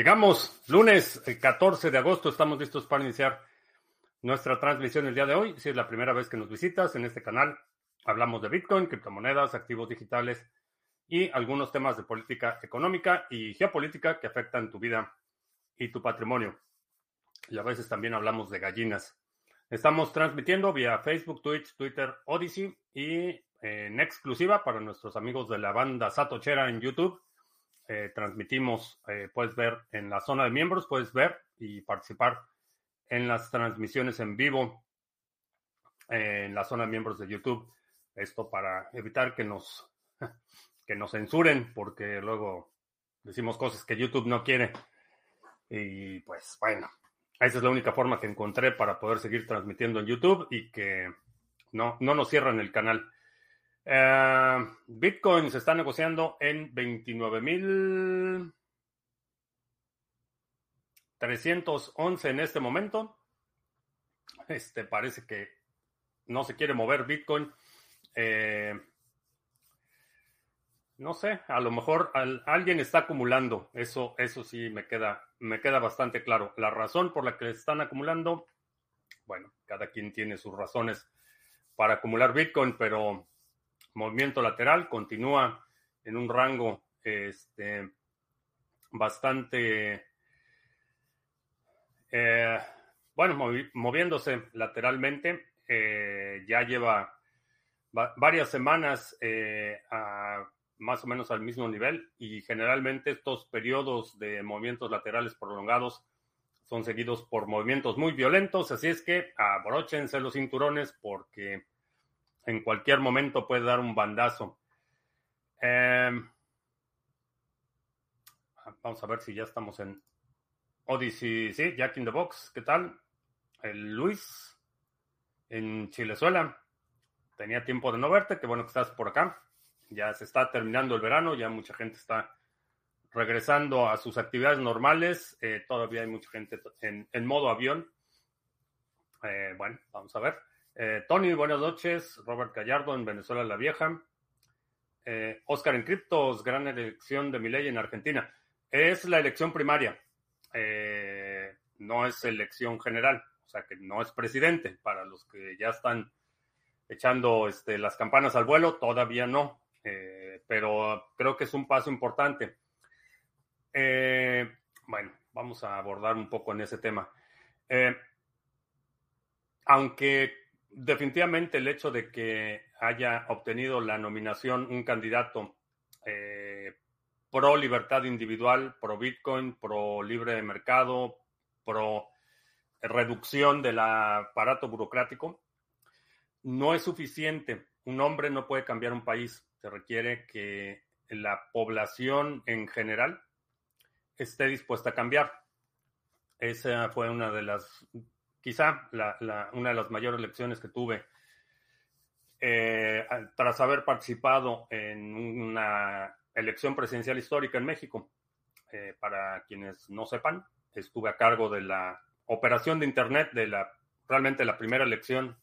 Llegamos lunes 14 de agosto, estamos listos para iniciar nuestra transmisión el día de hoy. Si es la primera vez que nos visitas en este canal, hablamos de Bitcoin, criptomonedas, activos digitales y algunos temas de política económica y geopolítica que afectan tu vida y tu patrimonio. Y a veces también hablamos de gallinas. Estamos transmitiendo vía Facebook, Twitch, Twitter, Odyssey y en exclusiva para nuestros amigos de la banda Satochera en YouTube eh, transmitimos, eh, puedes ver en la zona de miembros, puedes ver y participar en las transmisiones en vivo eh, en la zona de miembros de YouTube. Esto para evitar que nos, que nos censuren, porque luego decimos cosas que YouTube no quiere. Y pues bueno, esa es la única forma que encontré para poder seguir transmitiendo en YouTube y que no, no nos cierran el canal. Eh, Bitcoin se está negociando en 29.311 en este momento. Este parece que no se quiere mover Bitcoin. Eh, no sé, a lo mejor alguien está acumulando. Eso, eso sí me queda, me queda bastante claro. La razón por la que están acumulando, bueno, cada quien tiene sus razones para acumular Bitcoin, pero movimiento lateral, continúa en un rango este, bastante, eh, bueno, moviéndose lateralmente. Eh, ya lleva varias semanas eh, más o menos al mismo nivel y generalmente estos periodos de movimientos laterales prolongados son seguidos por movimientos muy violentos, así es que abróchense los cinturones porque en cualquier momento puede dar un bandazo. Em, vamos a ver si ya estamos en Odyssey. Sí, Jack in the Box. ¿Qué tal? El Luis en Chilezuela. Tenía tiempo de no verte. Qué bueno que estás por acá. Ya se está terminando el verano. Ya mucha gente está regresando a sus actividades normales. Eh, todavía hay mucha gente en, modo avión. Eh, bueno, vamos a ver. Eh, Tony, buenas noches. Robert Gallardo en Venezuela la Vieja. Eh, Oscar en Criptos, gran elección de ley en Argentina. Es la elección primaria, eh, no es elección general, o sea que no es presidente. Para los que ya están echando este, las campanas al vuelo, todavía no, pero creo que es un paso importante. bueno, vamos a abordar un poco en ese tema. aunque definitivamente el hecho de que haya obtenido la nominación un candidato eh, pro libertad individual, pro Bitcoin, pro libre mercado, pro reducción del aparato burocrático, no es suficiente. Un hombre no puede cambiar un país. Se requiere que la población en general esté dispuesta a cambiar. Esa fue una de las quizá una de las mayores lecciones que tuve eh, tras haber participado en una elección presidencial histórica en México. Eh, para quienes no sepan, estuve a cargo de la operación de Internet, de la realmente la primera elección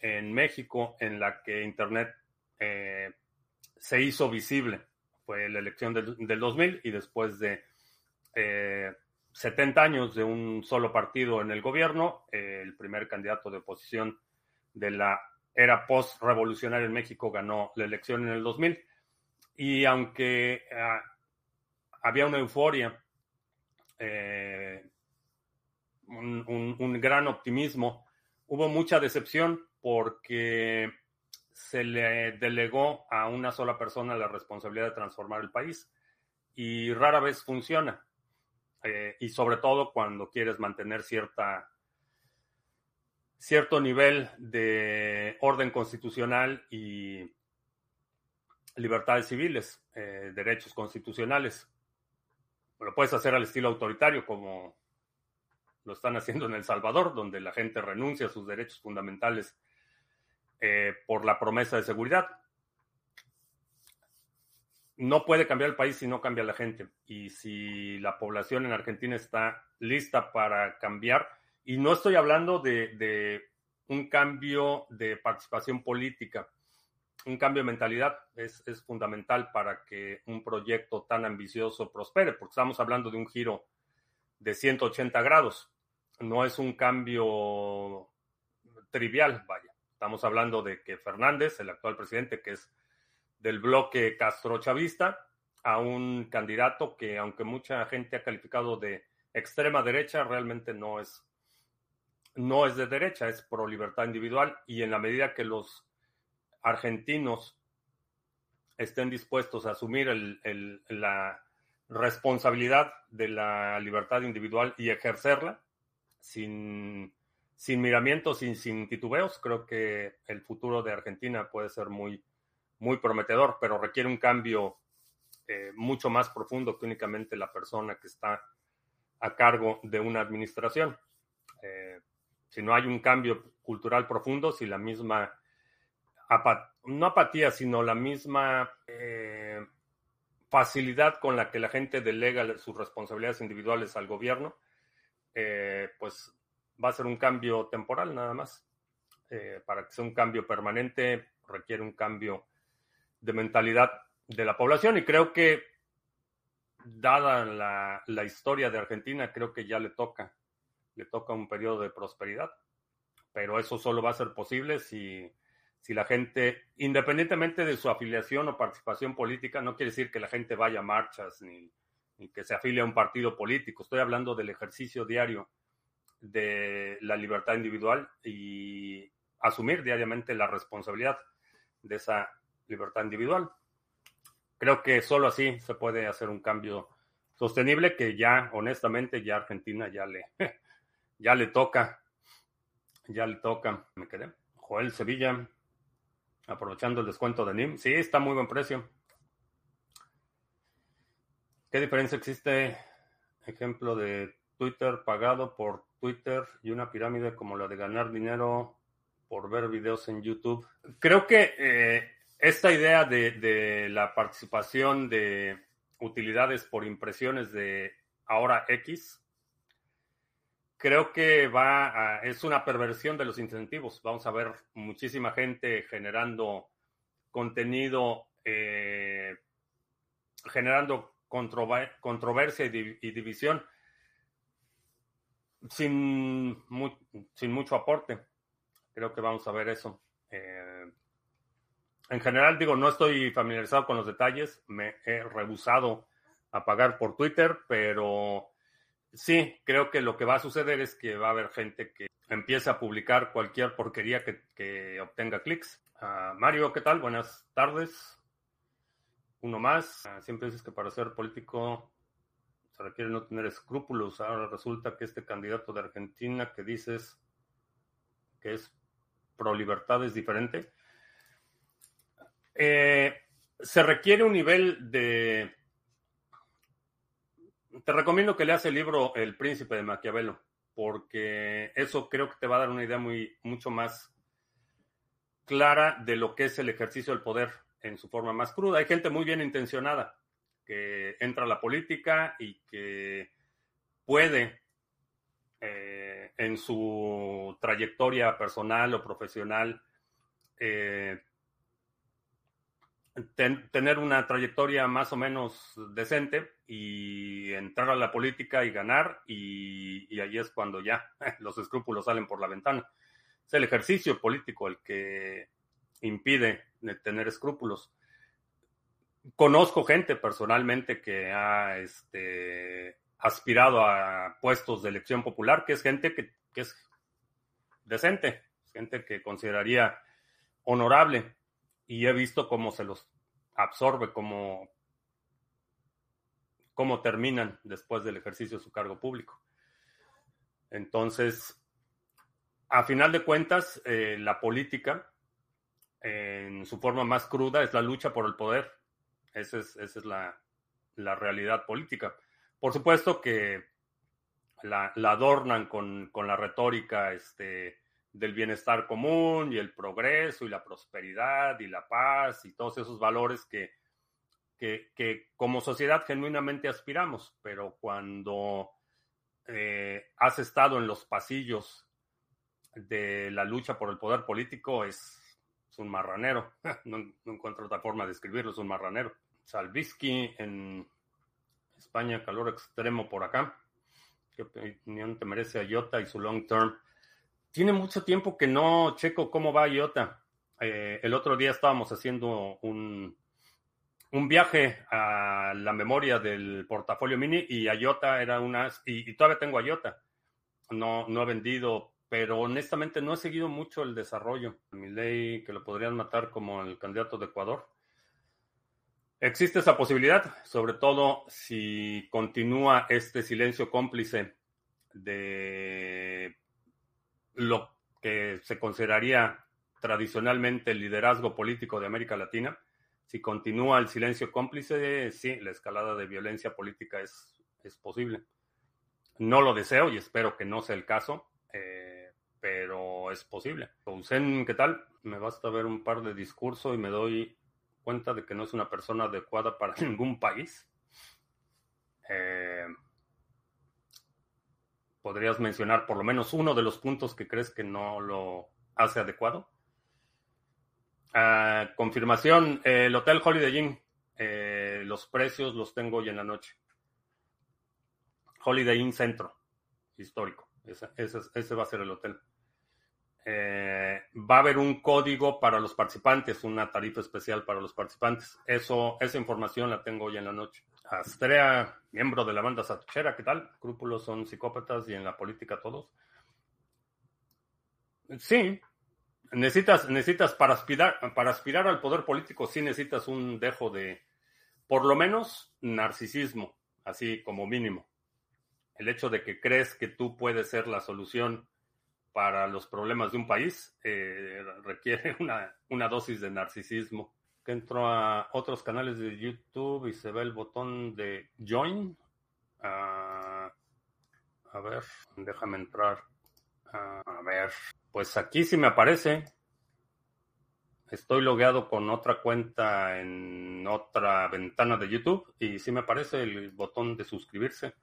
en México en la que Internet eh, se hizo visible. Fue la elección del, del 2000 y después de 70 años de un solo partido en el gobierno, el primer candidato de oposición de la era post-revolucionaria en México ganó la elección en el 2000. Y aunque ah, había una euforia, eh, un, gran optimismo, hubo mucha decepción porque se le delegó a una sola persona la responsabilidad de transformar el país y rara vez funciona. Eh, y sobre todo cuando quieres mantener cierta, cierto nivel de orden constitucional y libertades civiles, eh, derechos constitucionales. Lo puedes hacer al estilo autoritario como lo están haciendo en El Salvador, donde la gente renuncia a sus derechos fundamentales eh, por la promesa de seguridad no puede cambiar el país si no cambia la gente. Y si la población en Argentina está lista para cambiar, y no estoy hablando de, un cambio de participación política, un cambio de mentalidad es, fundamental para que un proyecto tan ambicioso prospere, porque estamos hablando de un giro de 180 grados. No es un cambio trivial, vaya. Estamos hablando de que Fernández, el actual presidente, que es del bloque castrochavista, a un candidato que, aunque mucha gente ha calificado de extrema derecha, realmente no es, no es de derecha, es pro libertad individual. Y en la medida que los argentinos estén dispuestos a asumir la responsabilidad de la libertad individual y ejercerla sin, sin miramientos, sin titubeos, creo que el futuro de Argentina puede ser muy, muy prometedor, pero requiere un cambio eh, mucho más profundo que únicamente la persona que está a cargo de una administración. Eh, si no hay un cambio cultural profundo, si la misma, no apatía, sino la misma eh, facilidad con la que la gente delega sus responsabilidades individuales al gobierno, pues va a ser un cambio temporal nada más. para que sea un cambio permanente requiere un cambio de mentalidad de la población y creo que dada la, historia de Argentina, creo que ya le toca, le toca un periodo de prosperidad, pero eso solo va a ser posible si, si la gente, independientemente de su afiliación o participación política, no quiere decir que la gente vaya a marchas ni, ni que se afilie a un partido político, estoy hablando del ejercicio diario de la libertad individual y asumir diariamente la responsabilidad de esa libertad individual. Creo que solo así se puede hacer un cambio sostenible que ya, honestamente, ya Argentina ya le, ya le toca. Ya le toca. Me quedé. Joel Sevilla, aprovechando el descuento de NIM. Sí, está muy buen precio. ¿Qué diferencia existe? Ejemplo de Twitter pagado por Twitter y una pirámide como la de ganar dinero por ver videos en YouTube. Creo que eh, esta idea de, la participación de utilidades por impresiones de ahora X, creo que va a, es una perversión de los incentivos. Vamos a ver muchísima gente generando contenido, eh, generando controversia y, división sin, sin mucho aporte. Creo que vamos a ver eso. Eh, en general, digo, no estoy familiarizado con los detalles, me he rehusado a pagar por Twitter, pero sí, creo que lo que va a suceder es que va a haber gente que empiece a publicar cualquier porquería que, obtenga clics. Ah, Mario, ¿qué tal? Buenas tardes. Uno más. Ah, siempre dices que para ser político se requiere no tener escrúpulos. Ahora resulta que este candidato de Argentina que dices que es pro libertad es diferente. Eh, se requiere un nivel de... Te recomiendo que leas el libro El príncipe de Maquiavelo, porque eso creo que te va a dar una idea muy, mucho más clara de lo que es el ejercicio del poder en su forma más cruda. Hay gente muy bien intencionada que entra a la política y que puede eh, en su trayectoria personal o profesional eh, tener una trayectoria más o menos decente y entrar a la política y ganar y, y ahí es cuando ya los escrúpulos salen por la ventana. Es el ejercicio político el que impide tener escrúpulos. Conozco gente personalmente que ha este, aspirado a puestos de elección popular, que es gente que, que es decente, gente que consideraría honorable y he visto cómo se los absorbe, cómo, cómo terminan después del ejercicio de su cargo público. Entonces, a final de cuentas, eh, la política, en su forma más cruda, es la lucha por el poder. Esa es, esa es la, la, realidad política. Por supuesto que la, la adornan con, con, la retórica este, del bienestar común y el progreso y la prosperidad y la paz y todos esos valores que, que, como sociedad genuinamente aspiramos, pero cuando eh, has estado en los pasillos de la lucha por el poder político es, un marranero. No, encuentro otra forma de describirlo, es un marranero. Salvisky en España, calor extremo por acá. ¿Qué opinión te merece IOTA y su long term? Tiene mucho tiempo que no checo cómo va IOTA. Eh, el otro día estábamos haciendo un, un viaje a la memoria del portafolio mini y IOTA era una, y, y todavía tengo IOTA. No, no he vendido, pero honestamente no he seguido mucho el desarrollo. Mi ley que lo podrían matar como el candidato de Ecuador. Existe esa posibilidad, sobre todo si continúa este silencio cómplice de lo que se consideraría tradicionalmente el liderazgo político de América Latina. Si continúa el silencio cómplice, sí, la escalada de violencia política es, es posible. No lo deseo y espero que no sea el caso, eh, pero es posible. Usen, ¿qué tal? Me basta ver un par de discursos y me doy cuenta de que no es una persona adecuada para ningún país. Eh, ¿Podrías mencionar por lo menos uno de los puntos que crees que no lo hace adecuado? Ah, confirmación, el Hotel Holiday Inn, eh, los precios los tengo hoy en la noche. Holiday Inn Centro, histórico. Ese, ese va a ser el hotel. Eh, va a haber un código para los participantes, una tarifa especial para los participantes. Eso, esa información la tengo hoy en la noche. Astrea, miembro de la banda Satuchera, ¿qué tal? Crúpulos son psicópatas y en la política todos. Sí, necesitas, necesitas para aspirar, para aspirar al poder político, sí necesitas un dejo de, por lo menos, narcisismo, así como mínimo. El hecho de que crees que tú puedes ser la solución para los problemas de un país eh, requiere una, dosis de narcisismo. Que entro a otros canales de YouTube y se ve el botón de Join. Ah, a ver, déjame entrar. Ah, a ver, pues aquí sí me aparece. Estoy logueado con otra cuenta en otra ventana de YouTube y sí me aparece el botón de suscribirse.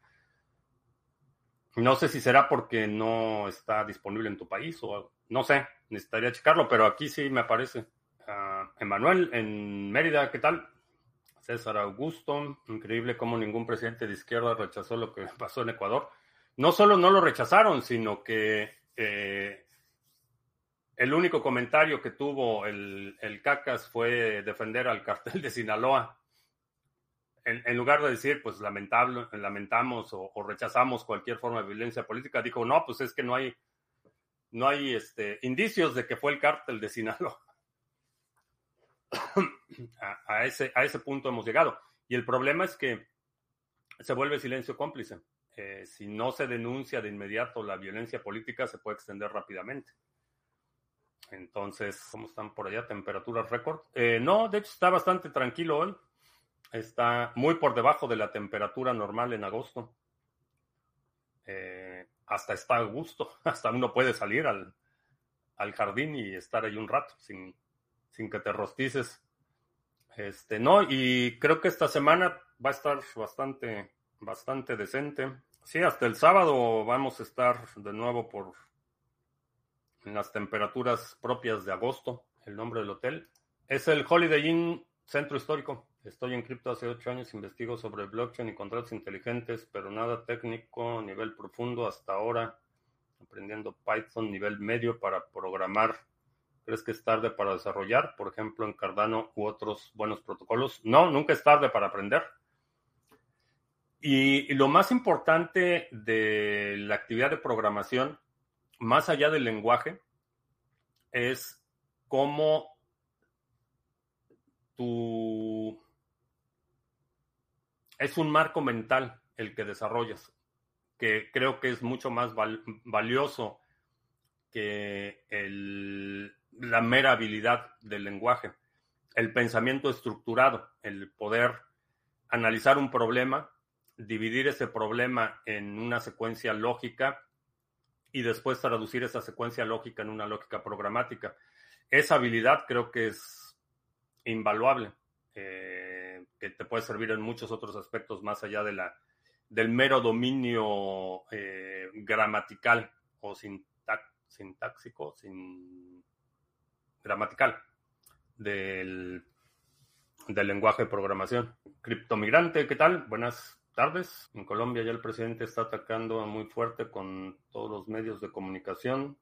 No sé si será porque no está disponible en tu país o no sé, necesitaría checarlo, pero aquí sí me aparece. Emanuel, en Mérida, ¿qué tal? César Augusto, increíble cómo ningún presidente de izquierda rechazó lo que pasó en Ecuador. No solo no lo rechazaron, sino que eh, el único comentario que tuvo el, el CACAS fue defender al cartel de Sinaloa en, lugar de decir, pues lamentable, lamentamos o, rechazamos cualquier forma de violencia política, dijo, no, pues es que no hay, no hay este, indicios de que fue el cártel de Sinaloa. a, ese, a ese punto hemos llegado. Y el problema es que se vuelve silencio cómplice. Eh, si no se denuncia de inmediato la violencia política, se puede extender rápidamente. Entonces, ¿cómo están por allá? ¿Temperaturas récord? Eh, no, de hecho está bastante tranquilo hoy. Está muy por debajo de la temperatura normal en agosto. Eh, hasta está a gusto. Hasta uno puede salir al, jardín y estar ahí un rato sin, sin que te rostices. Este, no, y creo que esta semana va a estar bastante, bastante decente. Sí, hasta el sábado vamos a estar de nuevo por en las temperaturas propias de agosto. El nombre del hotel es el Holiday Inn Centro Histórico. Estoy en cripto hace ocho años, investigo sobre blockchain y contratos inteligentes, pero nada técnico, nivel profundo hasta ahora, aprendiendo Python nivel medio para programar. ¿Crees que es tarde para desarrollar, por ejemplo, en Cardano u otros buenos protocolos? No, nunca es tarde para aprender. Y, lo más importante de la actividad de programación, más allá del lenguaje, es cómo tu es un marco mental el que desarrollas, que creo que es mucho más valioso que la mera habilidad del lenguaje. El pensamiento estructurado, el poder analizar un problema, dividir ese problema en una secuencia lógica y después traducir esa secuencia lógica en una lógica programática. Esa habilidad creo que es invaluable. Eh, que te puede servir en muchos otros aspectos más allá de la, del mero dominio eh, gramatical o sintáxico, sin, gramatical del, del lenguaje de programación. Criptomigrante, ¿qué tal? Buenas tardes. En Colombia ya el presidente está atacando muy fuerte con todos los medios de comunicación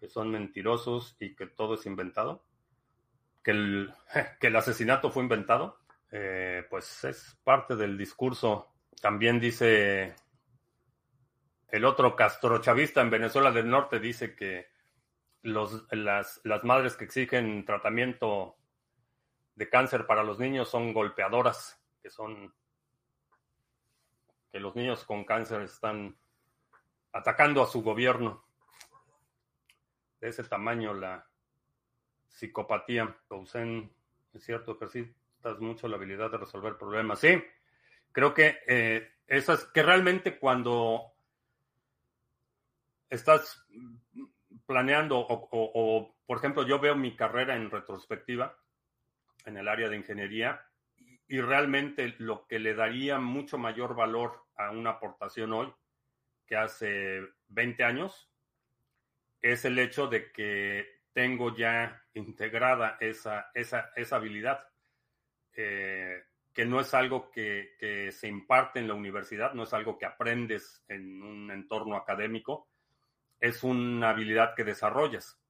que son mentirosos y que todo es inventado. Que el, que el asesinato fue inventado. Eh, pues es parte del discurso. También dice el otro castrochavista en Venezuela del Norte, dice que los, las, madres que exigen tratamiento de cáncer para los niños son golpeadoras, que son que los niños con cáncer están atacando a su gobierno. De ese tamaño la psicopatía. Cousen, es cierto, ejercitas mucho la habilidad de resolver problemas. Sí, creo que eh, eso es que realmente cuando estás planeando o, por ejemplo, yo veo mi carrera en retrospectiva en el área de ingeniería y realmente lo que le daría mucho mayor valor a una aportación hoy que hace 20 años es el hecho de que tengo ya integrada esa, esa, esa habilidad, eh, que no es algo que, se imparte en la universidad, no es algo que aprendes en un entorno académico, es una habilidad que desarrollas.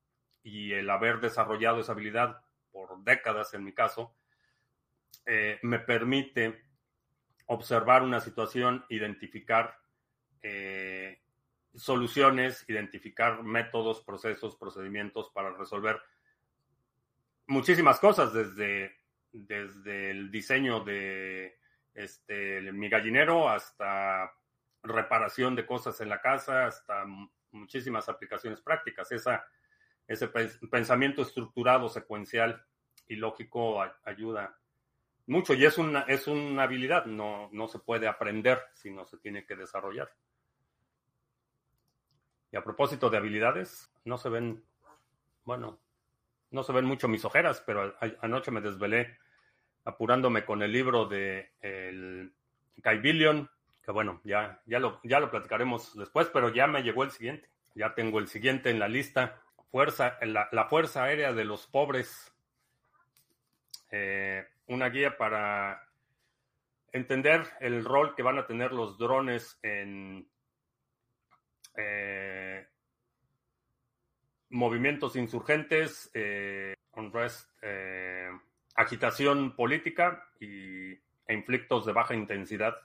Y el haber desarrollado esa habilidad por décadas en mi caso, eh, me permite observar una situación, identificar eh, soluciones, identificar métodos, procesos, procedimientos para resolver muchísimas cosas, desde, desde el diseño de este, mi gallinero hasta reparación de cosas en la casa, hasta muchísimas aplicaciones prácticas. Ese pensamiento estructurado, secuencial y lógico ayuda mucho y es una, es una habilidad, no, no se puede aprender, sino se tiene que desarrollar. Y a propósito de habilidades, no se ven, bueno, no se ven mucho mis ojeras, pero anoche me desvelé apurándome con el libro de el Billion, que bueno, ya, ya, lo, ya lo platicaremos después, pero ya me llegó el siguiente. Ya tengo el siguiente en la lista. Fuerza, la, la Fuerza Aérea de los Pobres. Eh, una guía para entender el rol que van a tener los drones en eh, movimientos insurgentes, eh, eh, agitación política y, e inflictos de baja intensidad.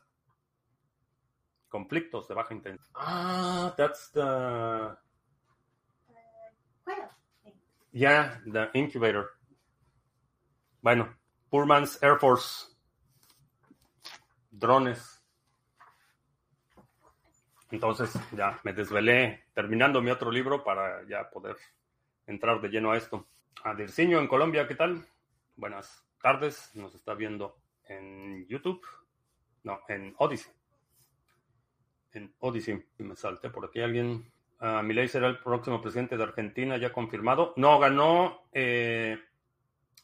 Conflictos de baja intensidad. Ah, that's the. Yeah, the incubator. Bueno, Pullman's Air Force. Drones. Entonces ya me desvelé terminando mi otro libro para ya poder entrar de lleno a esto. A Dirciño en Colombia, ¿qué tal? Buenas tardes, nos está viendo en YouTube. No, en Odyssey. En Odyssey. Me salté por aquí alguien. Uh, Milei será el próximo presidente de Argentina, ya confirmado. No, ganó, eh,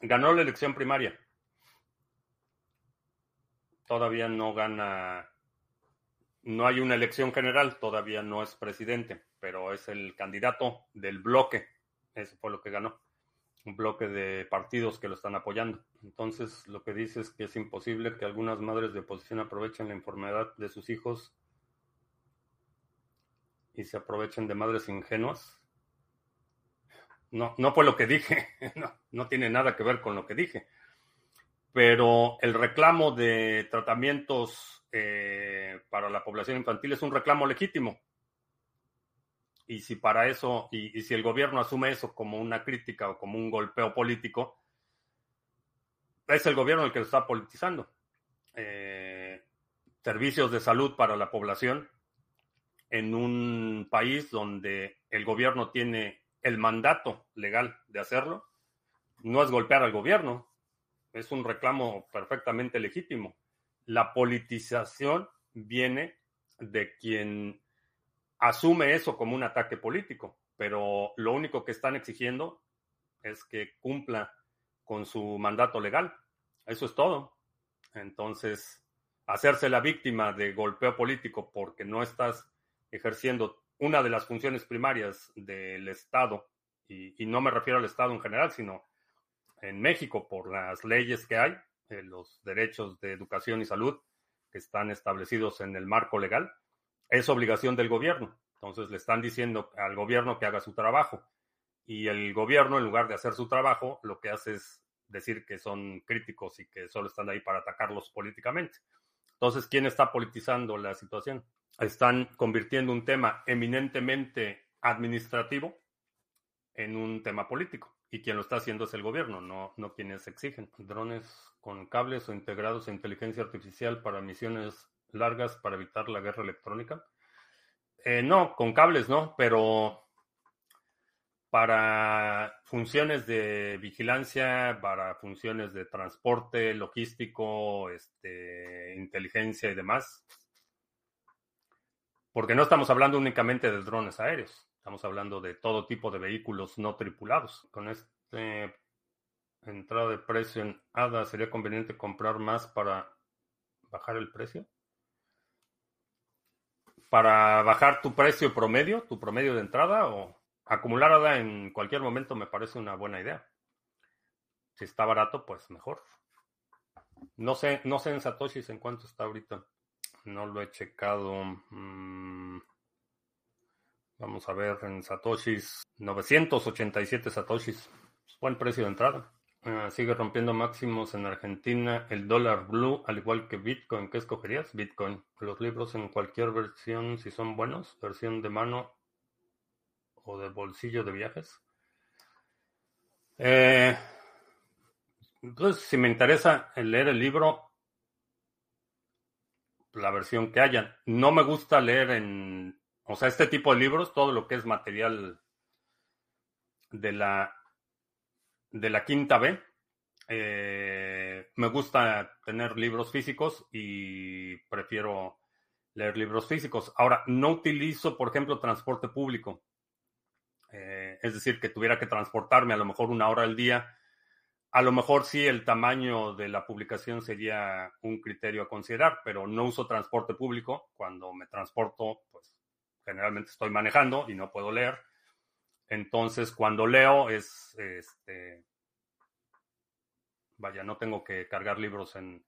ganó la elección primaria todavía no gana, no hay una elección general, todavía no es presidente, pero es el candidato del bloque. Eso fue lo que ganó. Un bloque de partidos que lo están apoyando. Entonces, lo que dice es que es imposible que algunas madres de oposición aprovechen la enfermedad de sus hijos y se aprovechen de madres ingenuas. No, no fue lo que dije. No, no tiene nada que ver con lo que dije pero el reclamo de tratamientos eh, para la población infantil es un reclamo legítimo. Y si para eso, y, si el gobierno asume eso como una crítica o como un golpeo político, es el gobierno el que lo está politizando. Eh, servicios de salud para la población en un país donde el gobierno tiene el mandato legal de hacerlo, no es golpear al gobierno, es un reclamo perfectamente legítimo. La politización viene de quien asume eso como un ataque político, pero lo único que están exigiendo es que cumpla con su mandato legal. Eso es todo. Entonces, hacerse la víctima de golpeo político porque no estás ejerciendo una de las funciones primarias del Estado, y, no me refiero al Estado en general, sino en México por las leyes que hay, los derechos de educación y salud, que están establecidos en el marco legal, es obligación del gobierno. Entonces le están diciendo al gobierno que haga su trabajo. Y el gobierno, en lugar de hacer su trabajo, lo que hace es decir que son críticos y que solo están ahí para atacarlos políticamente. Entonces, ¿quién está politizando la situación? Están convirtiendo un tema eminentemente administrativo en un tema político. Y quien lo está haciendo es el gobierno, no, no quienes exigen. Drones con cables o integrados a inteligencia artificial para misiones largas para evitar la guerra electrónica. Eh, no, con cables no, pero para funciones de vigilancia, para funciones de transporte, logístico, este, inteligencia y demás. Porque no estamos hablando únicamente de drones aéreos, estamos hablando de todo tipo de vehículos no tripulados. Con este entrada de precio en ADA, ¿sería conveniente comprar más para bajar el precio? Para bajar tu precio promedio, tu promedio de entrada o acumular ADA en cualquier momento me parece una buena idea. Si está barato, pues mejor. No sé, no sé en Satoshis en cuánto está ahorita. No lo he checado. Mm, vamos a ver en Satoshis. 987 Satoshis. Buen precio de entrada. Ah, sigue rompiendo máximos en Argentina. El dólar blue, al igual que Bitcoin. ¿Qué escogerías? Bitcoin. Los libros en cualquier versión, si son buenos. Versión de mano o de bolsillo de viajes. Eh, entonces, si me interesa leer el libro, la versión que haya. No me gusta leer en, o sea, este tipo de libros, todo lo que es material de la, de la quinta B. Eh, me gusta tener libros físicos y prefiero leer libros físicos. Ahora, no utilizo, por ejemplo, transporte público. Eh, es decir, que tuviera que transportarme a lo mejor una hora al día, a lo mejor sí el tamaño de la publicación sería un criterio a considerar, pero no uso transporte público. Cuando me transporto, pues generalmente estoy manejando y no puedo leer. Entonces, cuando leo es, este, vaya, no tengo que cargar libros en...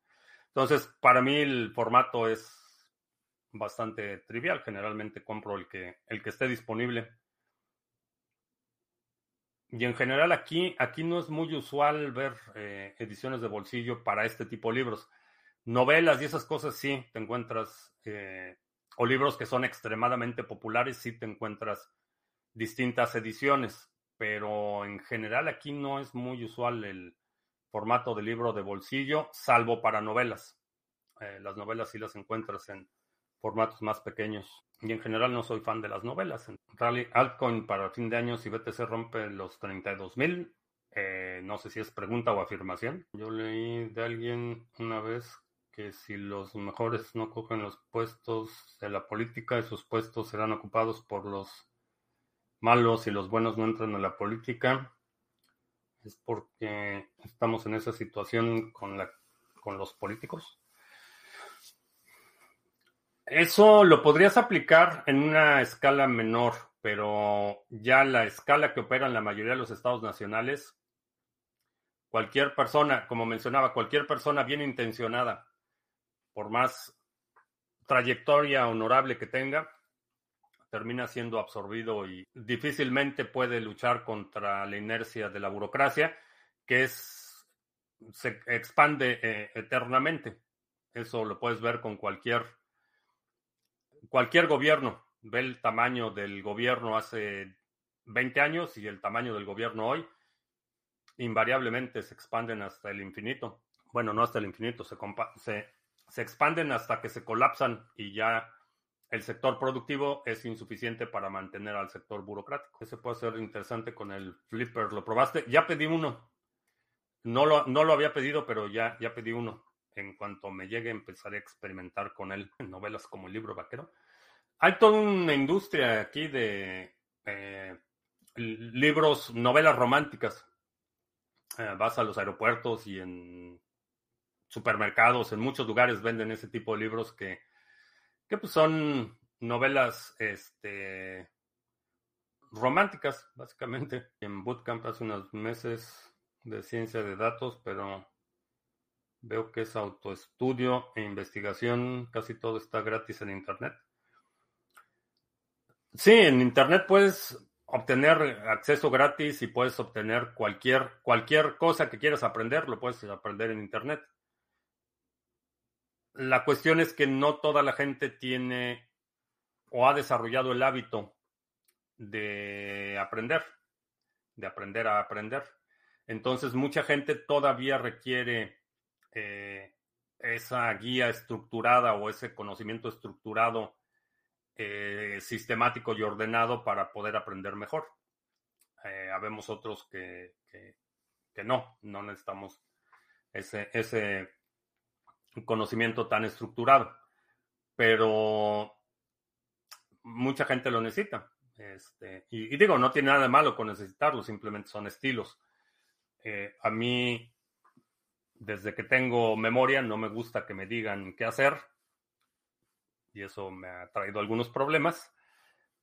Entonces, para mí el formato es bastante trivial. Generalmente compro el que, el que esté disponible. Y en general aquí, aquí no es muy usual ver eh, ediciones de bolsillo para este tipo de libros. Novelas y esas cosas sí te encuentras, eh, o libros que son extremadamente populares, sí te encuentras distintas ediciones, pero en general aquí no es muy usual el formato de libro de bolsillo, salvo para novelas. Eh, las novelas sí las encuentras en formatos más pequeños. Y en general no soy fan de las novelas. Rally altcoin para fin de año si BTC rompe los 32 mil. Eh, no sé si es pregunta o afirmación. Yo leí de alguien una vez que si los mejores no cogen los puestos de la política, esos puestos serán ocupados por los malos y los buenos no entran a la política. Es porque estamos en esa situación con, la, con los políticos. Eso lo podrías aplicar en una escala menor, pero ya la escala que opera en la mayoría de los estados nacionales, cualquier persona, como mencionaba, cualquier persona bien intencionada, por más trayectoria honorable que tenga, termina siendo absorbido y difícilmente puede luchar contra la inercia de la burocracia, que es se expande eh, eternamente. Eso lo puedes ver con cualquier cualquier gobierno ve el tamaño del gobierno hace 20 años y el tamaño del gobierno hoy, invariablemente se expanden hasta el infinito. Bueno, no hasta el infinito, se, se, se expanden hasta que se colapsan y ya el sector productivo es insuficiente para mantener al sector burocrático. Ese puede ser interesante con el Flipper. ¿Lo probaste? Ya pedí uno. No lo, no lo había pedido, pero ya, ya pedí uno. En cuanto me llegue, empezaré a experimentar con él en novelas como el libro vaquero. Hay toda una industria aquí de eh, libros, novelas románticas. Eh, vas a los aeropuertos y en supermercados, en muchos lugares venden ese tipo de libros que, que pues son novelas este, románticas, básicamente. En Bootcamp hace unos meses de ciencia de datos, pero Veo que es autoestudio e investigación, casi todo está gratis en Internet. Sí, en Internet puedes obtener acceso gratis y puedes obtener cualquier, cualquier cosa que quieras aprender, lo puedes aprender en Internet. La cuestión es que no toda la gente tiene o ha desarrollado el hábito de aprender, de aprender a aprender. Entonces, mucha gente todavía requiere eh, esa guía estructurada o ese conocimiento estructurado, eh, sistemático y ordenado para poder aprender mejor. Eh, habemos otros que, que, no, no necesitamos ese, ese conocimiento tan estructurado, pero mucha gente lo necesita. Este, y, digo, no tiene nada de malo con necesitarlo, simplemente son estilos. a mí desde que tengo memoria no me gusta que me digan qué hacer y eso me ha traído algunos problemas,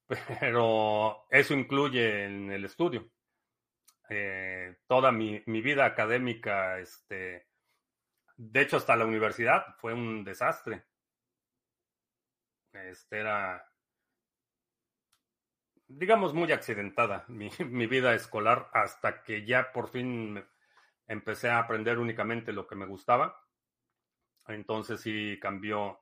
pero eso incluye en el estudio. Eh, toda mi, vida académica, este, de hecho hasta la universidad fue un desastre. Este era, digamos, muy accidentada mi, mi vida escolar hasta que ya por fin empecé a aprender únicamente lo que me gustaba. Entonces sí cambió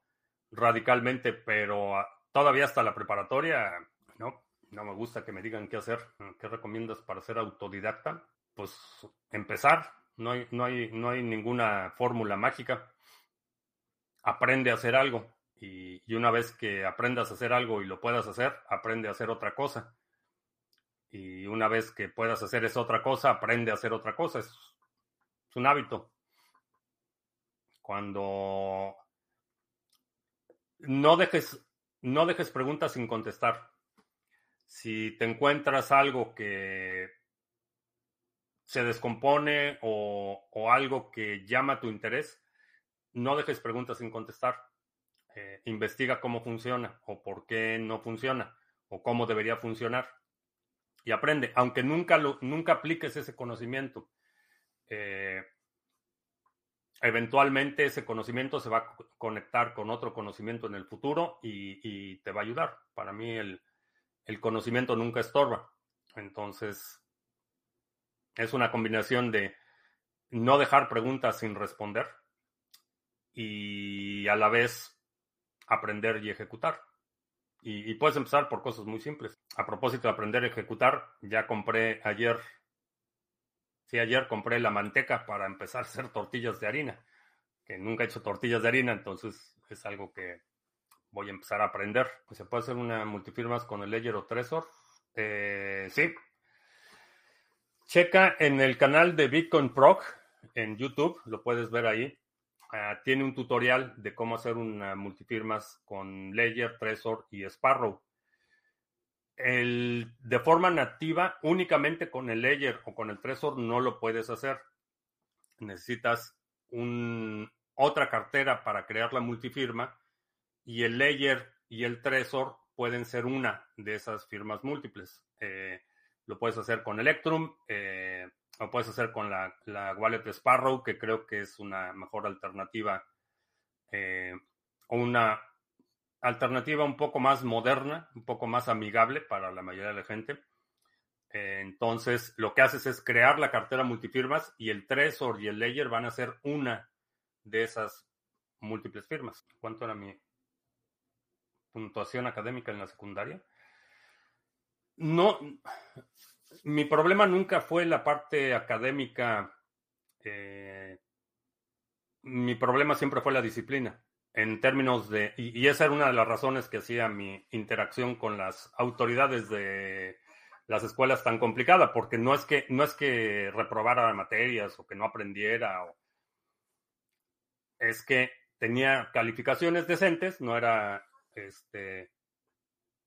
radicalmente, pero todavía hasta la preparatoria, no, no me gusta que me digan qué hacer. ¿Qué recomiendas para ser autodidacta? Pues empezar. No hay, no hay, no hay ninguna fórmula mágica. Aprende a hacer algo. Y, y, una vez que aprendas a hacer algo y lo puedas hacer, aprende a hacer otra cosa. Y una vez que puedas hacer esa otra cosa, aprende a hacer otra cosa. Un hábito. Cuando no dejes, no dejes preguntas sin contestar. Si te encuentras algo que se descompone o, algo que llama tu interés, no dejes preguntas sin contestar. Eh, investiga cómo funciona o por qué no funciona o cómo debería funcionar. Y aprende, aunque nunca, lo, nunca apliques ese conocimiento. Eh, eventualmente ese conocimiento se va a conectar con otro conocimiento en el futuro y, te va a ayudar. Para mí el, conocimiento nunca estorba. Entonces, es una combinación de no dejar preguntas sin responder y a la vez aprender y ejecutar. Y, y, puedes empezar por cosas muy simples. A propósito de aprender y ejecutar, ya compré ayer Sí, ayer compré la manteca para empezar a hacer tortillas de harina, que nunca he hecho tortillas de harina, entonces es algo que voy a empezar a aprender. ¿Se puede hacer una multifirmas con el Ledger o Trezor? Eh, sí. Checa en el canal de Bitcoin Proc en YouTube, lo puedes ver ahí. Ah, tiene un tutorial de cómo hacer una multifirmas con Ledger, Trezor y Sparrow el, de forma nativa, únicamente con el Ledger o con el Trezor no lo puedes hacer. Necesitas un, otra cartera para crear la multifirma y el Ledger y el Trezor pueden ser una de esas firmas múltiples. Eh, lo puedes hacer con Electrum, eh, o puedes hacer con la, la, wallet Sparrow, que creo que es una mejor alternativa, eh, o una alternativa un poco más moderna, un poco más amigable para la mayoría de la gente. Eh, entonces, lo que haces es crear la cartera multifirmas y el Trezor y el Ledger van a ser una de esas múltiples firmas. ¿Cuánto era mi puntuación académica en la secundaria? No, mi problema nunca fue la parte académica. Eh, mi problema siempre fue la disciplina en términos de, y, esa era una de las razones que hacía mi interacción con las autoridades de las escuelas tan complicada, porque no es que, no es que reprobara materias o que no aprendiera, es que tenía calificaciones decentes, no era este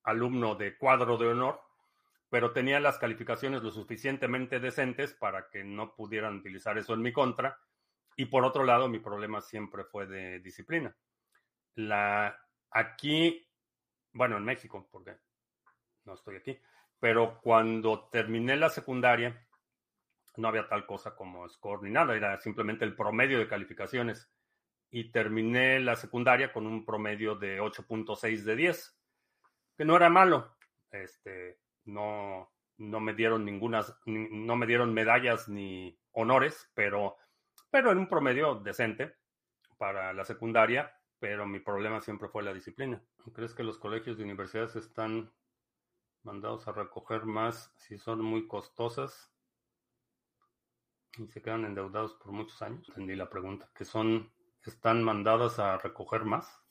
alumno de cuadro de honor, pero tenía las calificaciones lo suficientemente decentes para que no pudieran utilizar eso en mi contra. Y por otro lado, mi problema siempre fue de disciplina. La, aquí, bueno, en México, porque no estoy aquí, pero cuando terminé la secundaria, no había tal cosa como score ni nada, era simplemente el promedio de calificaciones. Y terminé la secundaria con un promedio de 8.6 de 10, que no era malo. Este, no, no me dieron ninguna, no me dieron medallas ni honores, pero, pero en un promedio decente para la secundaria, pero mi problema siempre fue la disciplina. ¿Crees que los colegios de universidades están mandados a recoger más si son muy costosas? y se quedan endeudados por muchos años. Entendí la pregunta. ¿Que son, están mandadas a recoger más?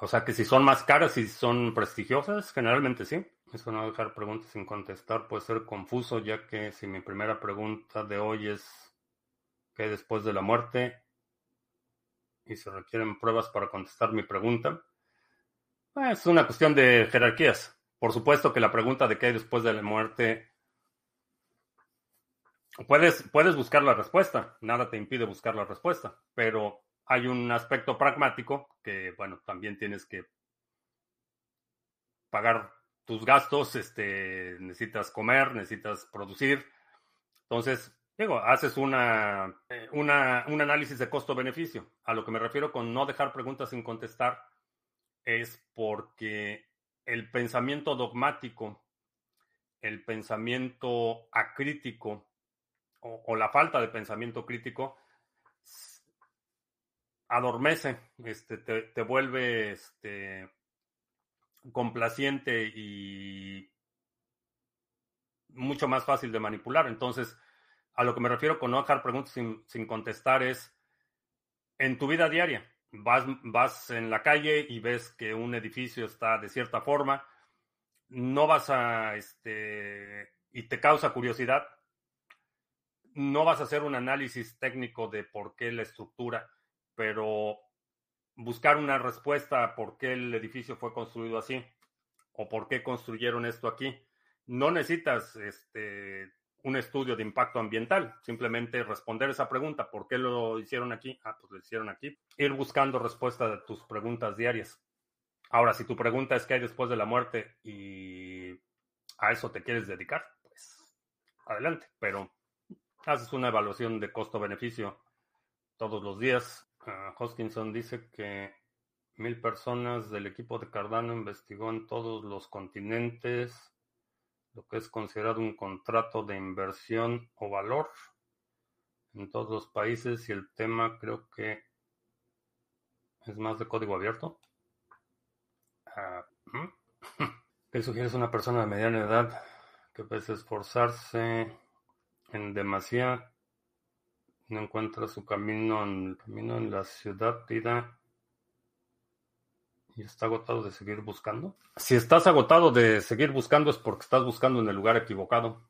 O sea, que si son más caras y son prestigiosas, generalmente sí. Eso no dejar preguntas sin contestar puede ser confuso, ya que si mi primera pregunta de hoy es ¿qué después de la muerte? Y se requieren pruebas para contestar mi pregunta. Es una cuestión de jerarquías. Por supuesto que la pregunta de qué hay después de la muerte Puedes, puedes buscar la respuesta, nada te impide buscar la respuesta, pero hay un aspecto pragmático que, bueno, también tienes que pagar tus gastos, este, necesitas comer, necesitas producir. Entonces, digo, haces eh, una, un análisis de costo-beneficio. A lo que me refiero con no dejar preguntas sin contestar es porque el pensamiento dogmático, el pensamiento acrítico, o, la falta de pensamiento crítico adormece, este, te, vuelve este, complaciente y mucho más fácil de manipular. Entonces, a lo que me refiero con no dejar preguntas sin, contestar es en tu vida diaria. Vas, vas en la calle y ves que un edificio está de cierta forma, no vas a, este, y te causa curiosidad, no vas a hacer un análisis técnico de por qué la estructura, pero buscar una respuesta a por qué el edificio fue construido así o por qué construyeron esto aquí. No necesitas este, un estudio de impacto ambiental, simplemente responder esa pregunta, ¿por qué lo hicieron aquí? Ah, pues lo hicieron aquí. Ir buscando respuesta de tus preguntas diarias. Ahora, si tu pregunta es qué hay después de la muerte y a eso te quieres dedicar, pues adelante, pero haces una evaluación de costo-beneficio todos los días. Uh, Hoskinson dice que mil personas del equipo de Cardano investigó en todos los continentes lo que es considerado un contrato de inversión o valor en todos los países y el tema creo que es más de código abierto. ¿Qué sugieres a una persona de mediana edad que puede esforzarse en demasía no encuentra su camino en, camino en la ciudad vida y está agotado de seguir buscando. Si estás agotado de seguir buscando es porque estás buscando en el lugar equivocado.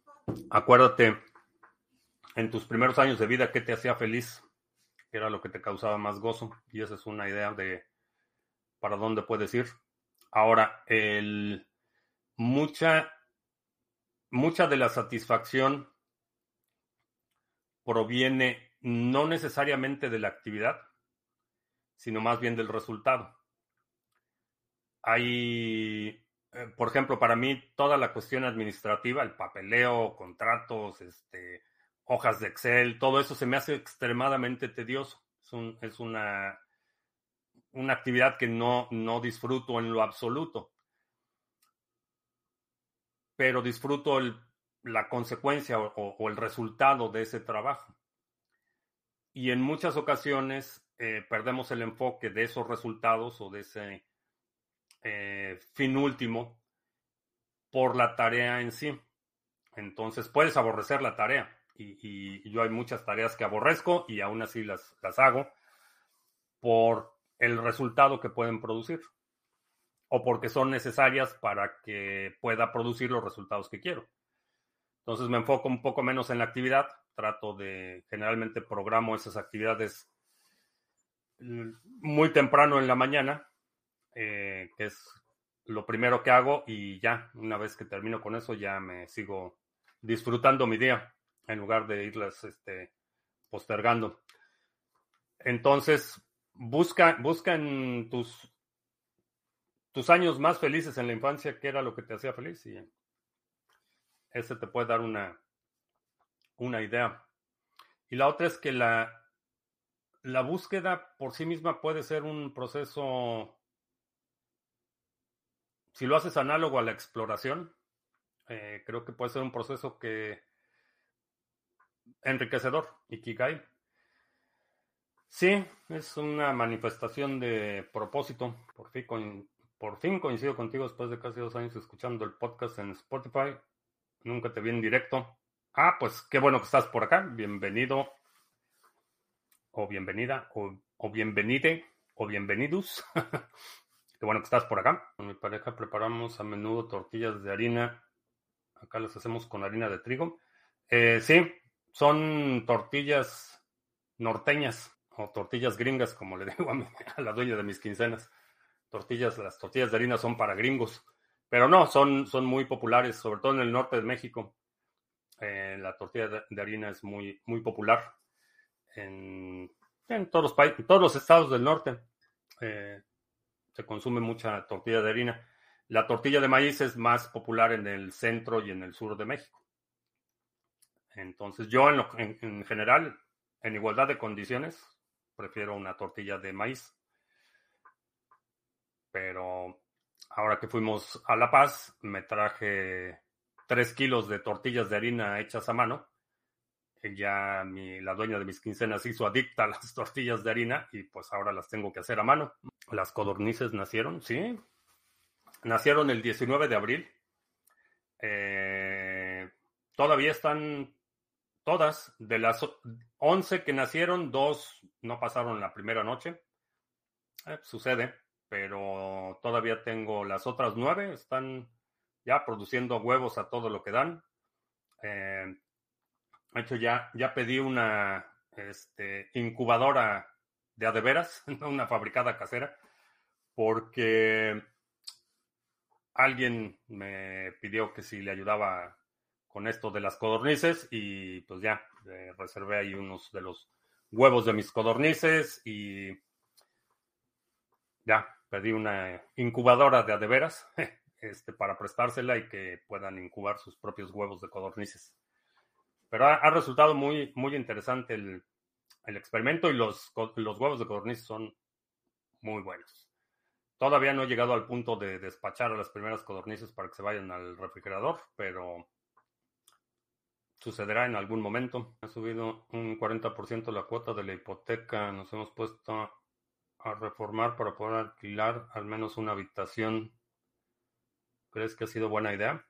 Acuérdate en tus primeros años de vida qué te hacía feliz, era lo que te causaba más gozo y esa es una idea de para dónde puedes ir. Ahora, el, mucha, mucha de la satisfacción proviene no necesariamente de la actividad, sino más bien del resultado. Hay, eh, por ejemplo, para mí toda la cuestión administrativa, el papeleo, contratos, este, hojas de Excel, todo eso se me hace extremadamente tedioso. Es, una, actividad que no, no disfruto en lo absoluto. Pero disfruto la consecuencia o, el resultado de ese trabajo. Y en muchas ocasiones eh, perdemos el enfoque de esos resultados o de ese eh, fin último por la tarea en sí. Entonces puedes aborrecer la tarea. Y, yo hay muchas tareas que aborrezco y aún así las, las hago por el resultado que pueden producir o porque son necesarias para que pueda producir los resultados que quiero. Entonces me enfoco un poco menos en la actividad, trato de, generalmente programo esas actividades muy temprano en la mañana, eh, que es lo primero que hago y ya, una vez que termino con eso, ya me sigo disfrutando mi día en lugar de irlas este, postergando. Entonces, busca, busca en tus, tus años más felices en la infancia qué era lo que te hacía feliz y ese te puede dar una, una idea. Y la otra es que la, la búsqueda por sí misma puede ser un proceso, si lo haces análogo a la exploración, eh, creo que puede ser un proceso que enriquecedor, Ikigai. Sí, es una manifestación de propósito. Por fin, por fin coincido contigo después de casi dos años escuchando el podcast en Spotify. Nunca te vi en directo. Ah, pues qué bueno que estás por acá. Bienvenido o bienvenida o, o bienvenide o bienvenidos. qué bueno que estás por acá. Con mi pareja preparamos a menudo tortillas de harina. Acá las hacemos con harina de trigo. Eh, sí, son tortillas norteñas o tortillas gringas, como le digo a, la dueña de mis quincenas. Tortillas, las tortillas de harina son para gringos, pero no, son, son muy populares, sobre todo en el norte de México. Eh, la tortilla de, harina es muy, muy popular en, todos los países, todos los estados del norte. Eh, se consume mucha tortilla de harina. La tortilla de maíz es más popular en el centro y en el sur de México. Entonces yo en general, en igualdad de condiciones, prefiero una tortilla de maíz. Pero ahora que fuimos a La Paz, me traje tres kilos de tortillas de harina hechas a mano. Ya mi, la dueña de mis quincenas hizo adicta a las tortillas de harina y pues ahora las tengo que hacer a mano. Las codornices nacieron, sí. Nacieron el 19 de abril. Eh, todavía están todas, de las 11 que nacieron, dos no pasaron la primera noche. Eh, sucede, pero todavía tengo las otras nueve, están ya produciendo huevos a todo lo que dan. Eh, de hecho, ya, ya pedí una este, incubadora de adeveras, una fabricada casera, porque alguien me pidió que si le ayudaba con esto de las codornices y pues ya, reservé ahí unos de los huevos de mis codornices y ya, pedí una incubadora de adeveras este, para prestársela y que puedan incubar sus propios huevos de codornices. Pero ha, resultado muy, muy interesante el, experimento y los, los huevos de codornices son muy buenos. Todavía no he llegado al punto de despachar a las primeras codornices para que se vayan al refrigerador, pero sucederá en algún momento. Ha subido un 40% la cuota de la hipoteca. Nos hemos puesto a reformar para poder alquilar al menos una habitación. ¿Crees que ha sido buena idea?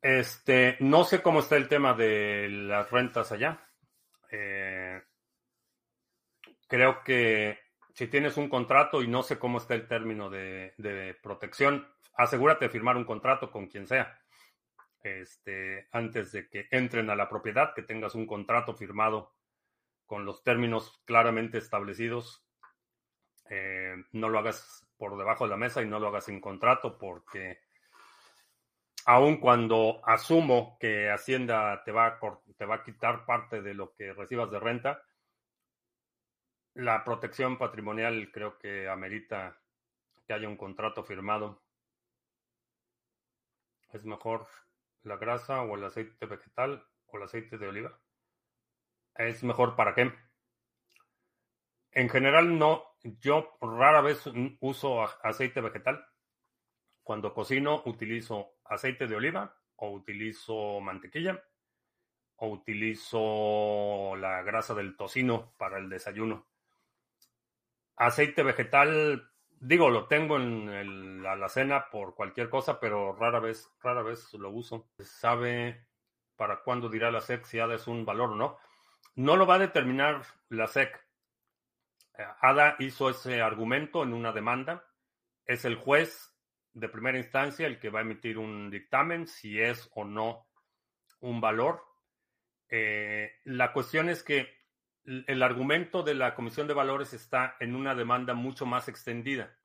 Este, no sé cómo está el tema de las rentas allá. Eh, creo que si tienes un contrato y no sé cómo está el término de, protección, asegúrate de firmar un contrato con quien sea este, antes de que entren a la propiedad, que tengas un contrato firmado con los términos claramente establecidos. Eh, no lo hagas por debajo de la mesa y no lo hagas sin contrato porque aun cuando asumo que Hacienda te va, a, te va a quitar parte de lo que recibas de renta, la protección patrimonial creo que amerita que haya un contrato firmado. Es mejor la grasa o el aceite vegetal o el aceite de oliva? ¿Es mejor para qué? En general no, yo rara vez uso aceite vegetal. Cuando cocino utilizo aceite de oliva o utilizo mantequilla o utilizo la grasa del tocino para el desayuno. Aceite vegetal Digo, lo tengo en la alacena por cualquier cosa, pero rara vez, rara vez lo uso. ¿Sabe para cuándo dirá la SEC si ADA es un valor o no? No lo va a determinar la SEC. Eh, ADA hizo ese argumento en una demanda. Es el juez de primera instancia el que va a emitir un dictamen si es o no un valor. Eh, la cuestión es que el argumento de la Comisión de Valores está en una demanda mucho más extendida.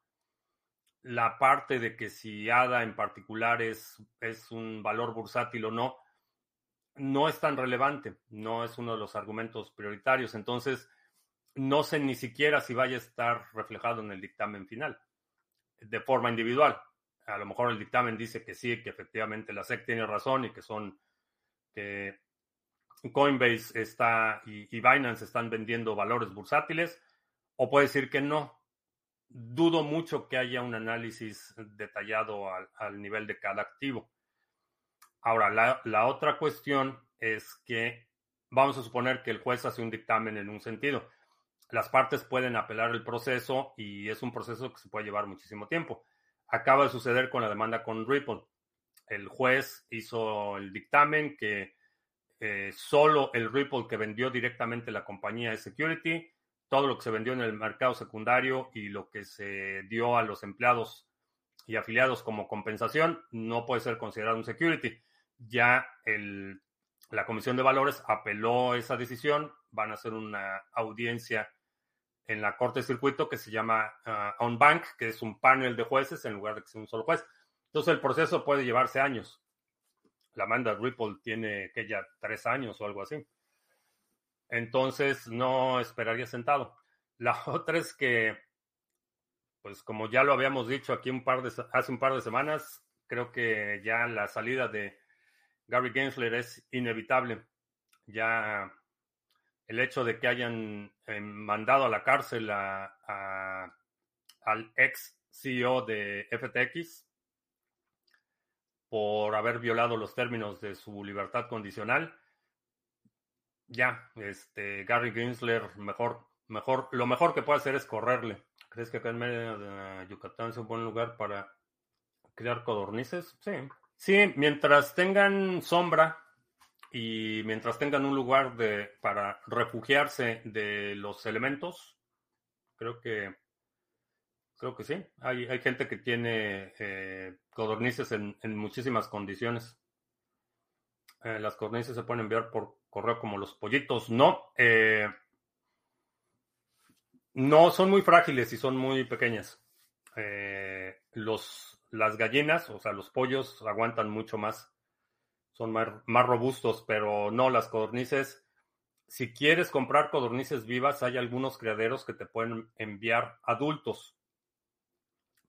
La parte de que si ADA en particular es, es un valor bursátil o no, no es tan relevante, no es uno de los argumentos prioritarios. Entonces, no sé ni siquiera si vaya a estar reflejado en el dictamen final, de forma individual. A lo mejor el dictamen dice que sí, que efectivamente la SEC tiene razón y que son, que Coinbase está y, Binance están vendiendo valores bursátiles, o puede decir que no. Dudo mucho que haya un análisis detallado al, nivel de cada activo. Ahora, la, la otra cuestión es que vamos a suponer que el juez hace un dictamen en un sentido. Las partes pueden apelar el proceso y es un proceso que se puede llevar muchísimo tiempo. Acaba de suceder con la demanda con Ripple. El juez hizo el dictamen que eh, solo el Ripple que vendió directamente la compañía de security, todo lo que se vendió en el mercado secundario y lo que se dio a los empleados y afiliados como compensación no puede ser considerado un security. Ya el, la Comisión de Valores apeló esa decisión, van a hacer una audiencia en la Corte Circuito que se llama uh, On Bank, que es un panel de jueces en lugar de que sea un solo juez. Entonces el proceso puede llevarse años. La Amanda Ripple tiene que ya tres años o algo así. Entonces no esperaría sentado. La otra es que, pues como ya lo habíamos dicho aquí un par de, hace un par de semanas, creo que ya la salida de Gary Gensler es inevitable. Ya el hecho de que hayan eh, mandado a la cárcel a, al ex CEO de FTX por haber violado los términos de su libertad condicional. Ya, este Gary Gensler, mejor, mejor, lo mejor que puede hacer es correrle. ¿Crees que acá en medio de Yucatán es un buen lugar para crear codornices? Sí. Sí, mientras tengan sombra y mientras tengan un lugar de, para refugiarse de los elementos, creo que creo que sí. Hay, hay gente que tiene eh, codornices en, muchísimas condiciones. Eh, las codornices se pueden enviar por correo como los pollitos. No, eh, no, son muy frágiles y son muy pequeñas. los, las gallinas, o sea, los pollos aguantan mucho más son más, robustos, pero no las codornices. Si quieres comprar codornices vivas, hay algunos criaderos que te pueden enviar adultos,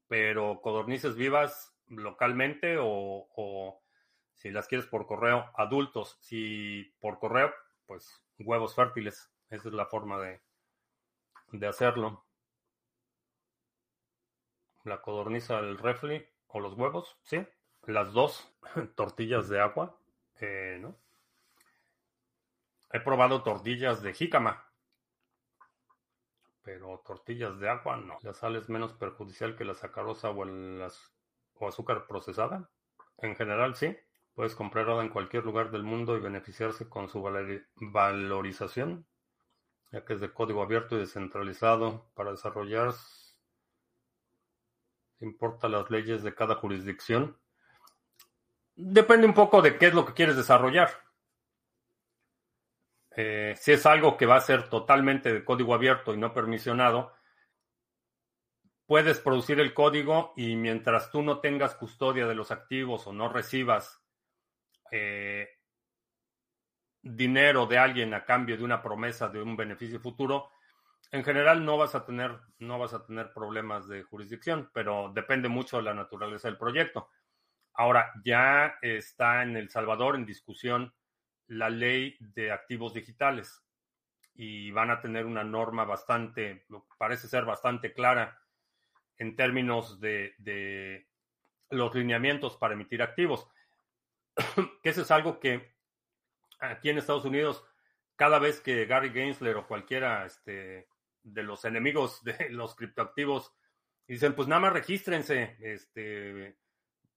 pero codornices vivas localmente o, si las quieres por correo, adultos. Si por correo, pues huevos fértiles. Esa es la forma de, de hacerlo. La codorniza del refli o los huevos, ¿sí? las dos tortillas de agua, eh, ¿no? He probado tortillas de jícama, pero tortillas de agua no. La sal es menos perjudicial que la sacarosa o, o azúcar procesada. En general, sí. Puedes comprarla en cualquier lugar del mundo y beneficiarse con su valorización, ya que es de código abierto y descentralizado para desarrollar. Importa las leyes de cada jurisdicción. Depende un poco de qué es lo que quieres desarrollar. Eh, si es algo que va a ser totalmente de código abierto y no permisionado, puedes producir el código y mientras tú no tengas custodia de los activos o no recibas eh, dinero de alguien a cambio de una promesa de un beneficio futuro, en general no vas a tener, no vas a tener problemas de jurisdicción, pero depende mucho de la naturaleza del proyecto. Ahora, ya está en El Salvador en discusión la ley de activos digitales y van a tener una norma bastante, parece ser bastante clara en términos de, los lineamientos para emitir activos. que eso es algo que aquí en Estados Unidos, cada vez que Gary Gensler o cualquiera este, de los enemigos de los criptoactivos dicen, pues nada más regístrense, este,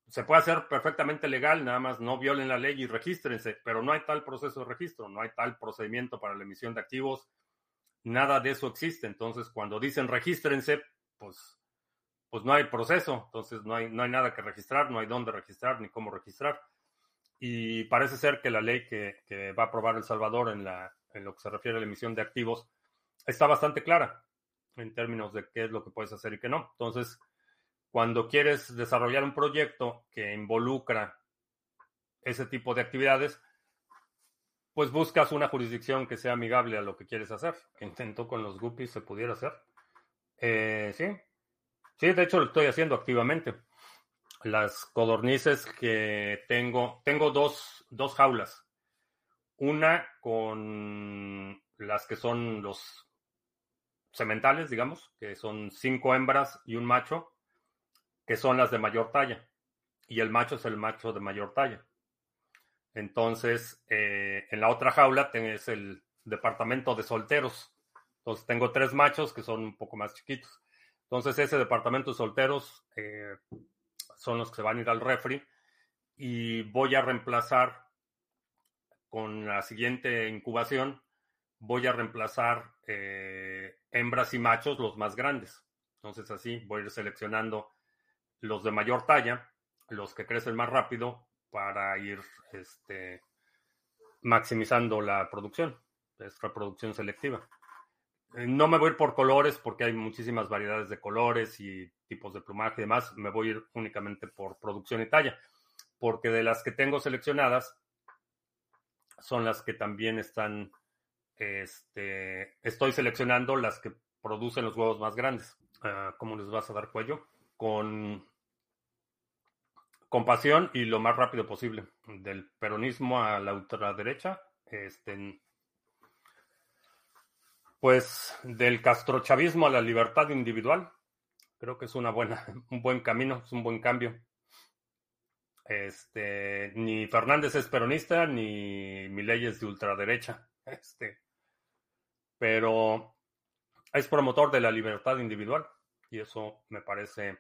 se puede hacer perfectamente legal, nada más no violen la ley y regístrense, pero no hay tal proceso de registro, no hay tal procedimiento para la emisión de activos, nada de eso existe. Entonces, cuando dicen regístrense, pues, pues no hay proceso, entonces no hay, no hay nada que registrar, no hay dónde registrar ni cómo registrar. Y parece ser que la ley que, que va a aprobar El Salvador en, la, en lo que se refiere a la emisión de activos está bastante clara en términos de qué es lo que puedes hacer y qué no. Entonces, cuando quieres desarrollar un proyecto que involucra ese tipo de actividades, pues buscas una jurisdicción que sea amigable a lo que quieres hacer. Intento con los guppies se pudiera hacer. Eh, sí, sí, de hecho lo estoy haciendo activamente. Las codornices que tengo, tengo dos, dos jaulas. Una con las que son los sementales, digamos, que son cinco hembras y un macho, que son las de mayor talla. Y el macho es el macho de mayor talla. Entonces, eh, en la otra jaula tenés el departamento de solteros. Entonces, tengo tres machos que son un poco más chiquitos. Entonces, ese departamento de solteros eh, son los que se van a ir al refri y voy a reemplazar con la siguiente incubación, voy a reemplazar eh, hembras y machos, los más grandes. Entonces, así voy a ir seleccionando los de mayor talla, los que crecen más rápido, para ir este, maximizando la producción. Es reproducción selectiva. Eh, no me voy a ir por colores porque hay muchísimas variedades de colores y tipos de plumaje y demás. Me voy a ir únicamente por producción y talla. Porque de las que tengo seleccionadas son las que también están, este, estoy seleccionando las que producen los huevos más grandes. Ah, ¿Cómo les vas a dar cuello? Con compasión y lo más rápido posible. Del peronismo a la ultraderecha, este, pues del castrochavismo a la libertad individual, creo que es una buena, un buen camino, es un buen cambio. Este, ni Fernández es peronista, ni Milei es de ultraderecha. Este, pero es promotor de la libertad individual y eso me parece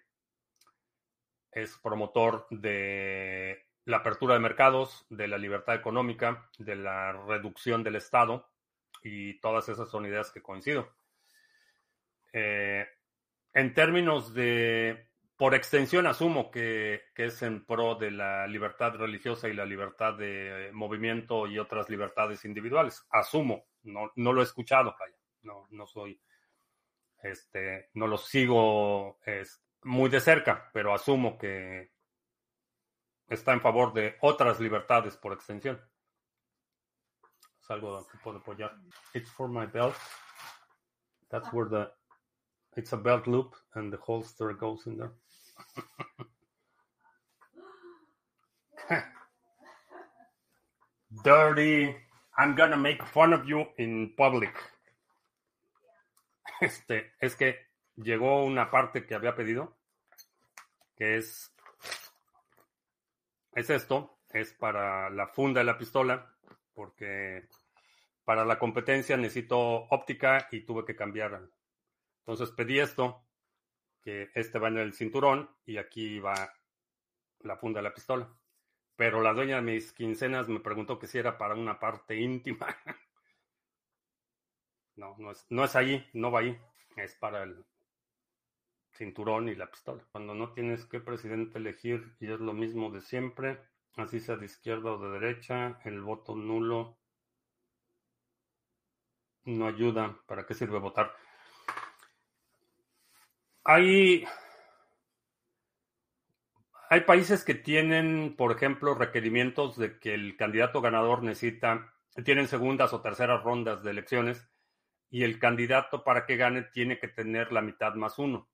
es promotor de la apertura de mercados, de la libertad económica, de la reducción del Estado, y todas esas son ideas que coincido. Eh, en términos de, por extensión, asumo que, es en pro de la libertad religiosa y la libertad de movimiento y otras libertades individuales. Asumo, no, no lo he escuchado, no, no soy, este, no lo sigo muy de cerca, pero asumo que está en favor de otras libertades por extensión. Es algo que apoyar. It's for my belt. That's where the it's a belt loop and the holster goes in there. Dirty. I'm gonna make fun of you in public. Este, es que llegó una parte que había pedido, que es, es esto, es para la funda de la pistola, porque para la competencia necesito óptica y tuve que cambiar. Entonces pedí esto, que este va en el cinturón y aquí va la funda de la pistola. Pero la dueña de mis quincenas me preguntó que si era para una parte íntima. No, no es, no es ahí, no va ahí. Es para el, cinturón y la pistola. Cuando no tienes que presidente elegir y es lo mismo de siempre, así sea de izquierda o de derecha, el voto nulo no ayuda. ¿Para qué sirve votar? Hay, hay países que tienen, por ejemplo, requerimientos de que el candidato ganador necesita, tienen segundas o terceras rondas de elecciones y el candidato para que gane tiene que tener la mitad más uno.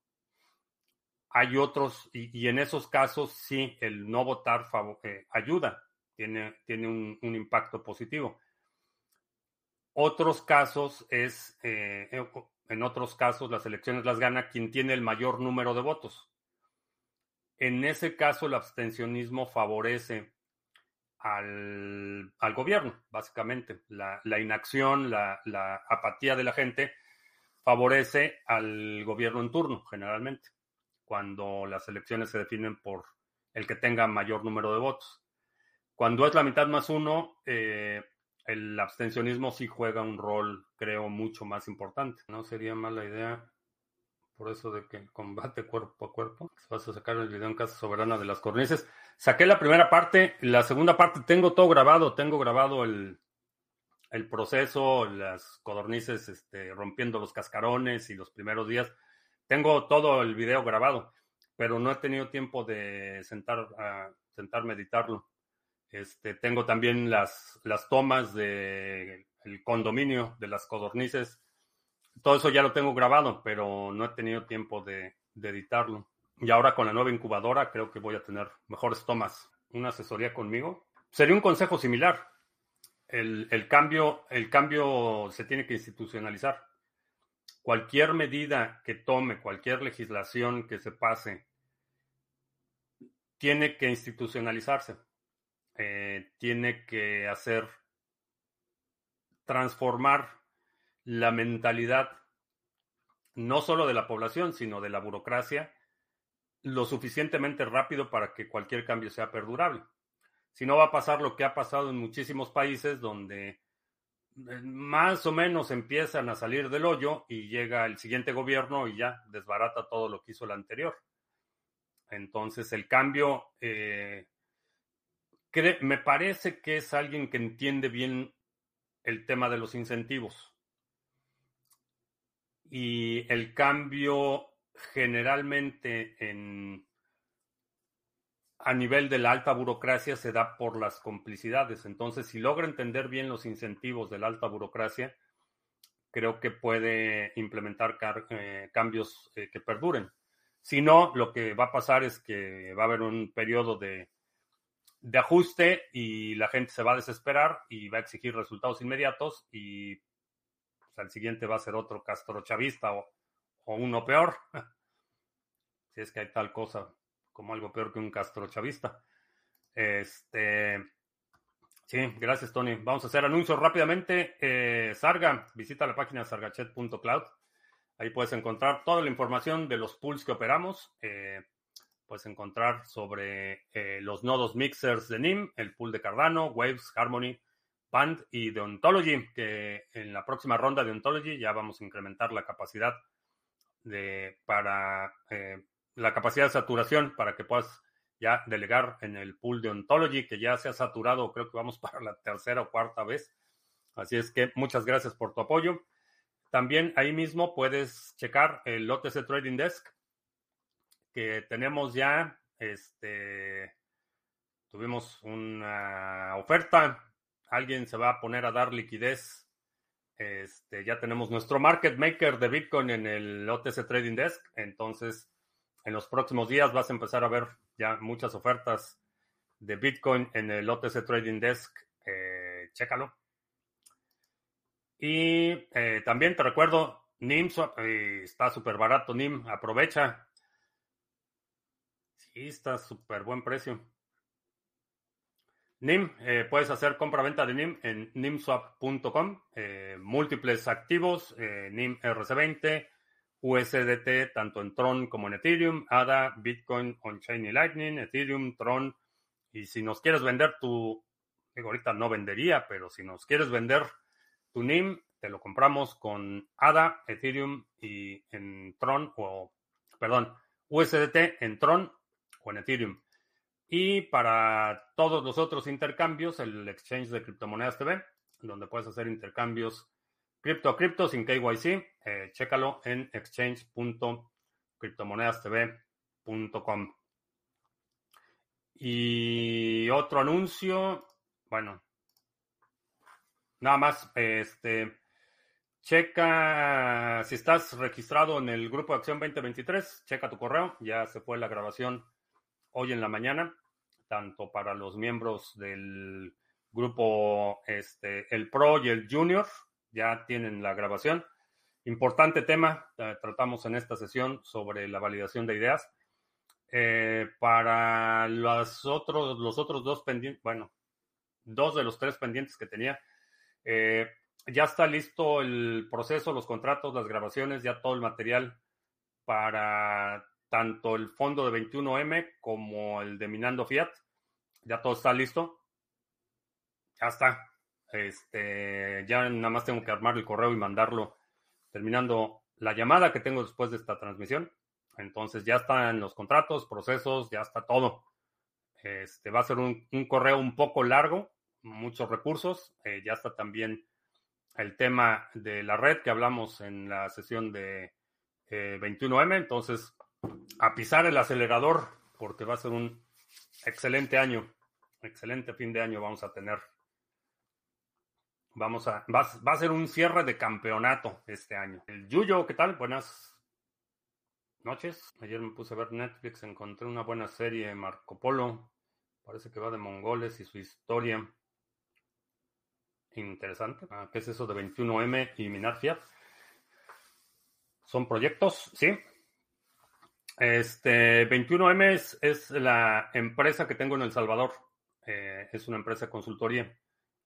Hay otros, y, en esos casos sí, el no votar eh, ayuda, tiene, tiene un, impacto positivo. Otros casos es, eh, eh, en otros casos las elecciones las gana quien tiene el mayor número de votos. En ese caso el abstencionismo favorece al, gobierno, básicamente. La, inacción, la, apatía de la gente favorece al gobierno en turno, generalmente cuando las elecciones se definen por el que tenga mayor número de votos. Cuando es la mitad más uno, eh, el abstencionismo sí juega un rol, creo, mucho más importante. No sería mala idea, por eso de que combate cuerpo a cuerpo. Vas a sacar el video en Casa Soberana de las Cornices. Saqué la primera parte, la segunda parte tengo todo grabado, tengo grabado el, el proceso, las codornices este, rompiendo los cascarones y los primeros días. Tengo todo el video grabado, pero no he tenido tiempo de sentar a sentarme a editarlo. Este, tengo también las, las tomas del condominio de las codornices. Todo eso ya lo tengo grabado, pero no he tenido tiempo de, de editarlo. Y ahora con la nueva incubadora creo que voy a tener mejores tomas. Una asesoría conmigo. Sería un consejo similar. el, el, cambio, el cambio se tiene que institucionalizar. Cualquier medida que tome, cualquier legislación que se pase, tiene que institucionalizarse. Eh, tiene que hacer transformar la mentalidad no solo de la población, sino de la burocracia, lo suficientemente rápido para que cualquier cambio sea perdurable. Si no va a pasar lo que ha pasado en muchísimos países donde más o menos empiezan a salir del hoyo y llega el siguiente gobierno y ya desbarata todo lo que hizo el anterior. Entonces el cambio, eh, me parece que es alguien que entiende bien el tema de los incentivos. Y el cambio generalmente en, a nivel de la alta burocracia se da por las complicidades. Entonces, si logra entender bien los incentivos de la alta burocracia, creo que puede implementar eh, cambios eh, que perduren. Si no, lo que va a pasar es que va a haber un periodo de, de ajuste y la gente se va a desesperar y va a exigir resultados inmediatos y pues, al siguiente va a ser otro castrochavista o, o uno peor. si es que hay tal cosa como algo peor que un castrochavista. Este, sí, gracias Tony. Vamos a hacer anuncios rápidamente. Eh, Sarga, visita la página sargachet.cloud. Ahí puedes encontrar toda la información de los pools que operamos. Eh, puedes encontrar sobre eh, los nodos mixers de NIM, el pool de Cardano, Waves, Harmony, Band y de Ontology, que en la próxima ronda de Ontology ya vamos a incrementar la capacidad de, para eh, la capacidad de saturación para que puedas ya delegar en el pool de Ontology, que ya se ha saturado, creo que vamos para la tercera o cuarta vez. Así es que muchas gracias por tu apoyo. También ahí mismo puedes checar el OTC Trading Desk, que tenemos ya, este, tuvimos una oferta, alguien se va a poner a dar liquidez. Este, ya tenemos nuestro market maker de Bitcoin en el OTC Trading Desk, entonces en los próximos días vas a empezar a ver ya muchas ofertas de Bitcoin en el OTC Trading Desk. Eh, chécalo. Y eh, también te recuerdo, NIM eh, está súper barato, NIM, aprovecha. Sí, está súper buen precio. NIM, eh, puedes hacer compra-venta de NIM en nimswap.com, múltiples activos, NIM RC20, USDT, tanto en Tron como en Ethereum, ADA, Bitcoin, On-Chain y Lightning, Ethereum, Tron. Y si nos quieres vender tu, ahorita no vendería, pero si nos quieres vender tu NIM te lo compramos con ADA, Ethereum y en Tron o, perdón, USDT en Tron o en Ethereum. Y para todos los otros intercambios, el exchange de criptomonedas TV, donde puedes hacer intercambios cripto a cripto sin KYC, eh, chécalo en exchange.criptomonedastv.com. Y otro anuncio, bueno, Nada más, este, checa si estás registrado en el grupo de acción 2023, checa tu correo, ya se fue la grabación hoy en la mañana, tanto para los miembros del grupo, este, el Pro y el Junior, ya tienen la grabación. Importante tema, eh, tratamos en esta sesión sobre la validación de ideas. Eh, para los otros, los otros dos pendientes, bueno, dos de los tres pendientes que tenía, eh, ya está listo el proceso, los contratos, las grabaciones, ya todo el material para tanto el fondo de 21M como el de Minando Fiat. Ya todo está listo. Ya está. Este, ya nada más tengo que armar el correo y mandarlo terminando la llamada que tengo después de esta transmisión. Entonces ya están los contratos, procesos, ya está todo. Este va a ser un correo un poco largo, muchos recursos. Eh, ya está también el tema de la red que hablamos en la sesión de 21M. Eh, Entonces, a pisar el acelerador porque va a ser un excelente año, excelente fin de año vamos a tener. Vamos a, va, va a ser un cierre de campeonato este año. El Yuyo, ¿qué tal? Buenas noches. Ayer me puse a ver Netflix, encontré una buena serie, Marco Polo. Parece que va de mongoles y su historia. Interesante. Ah, ¿Qué es eso de 21M y minar fiat? Son proyectos, sí. Este 21M es, la empresa que tengo en El Salvador. Eh, es una empresa consultoría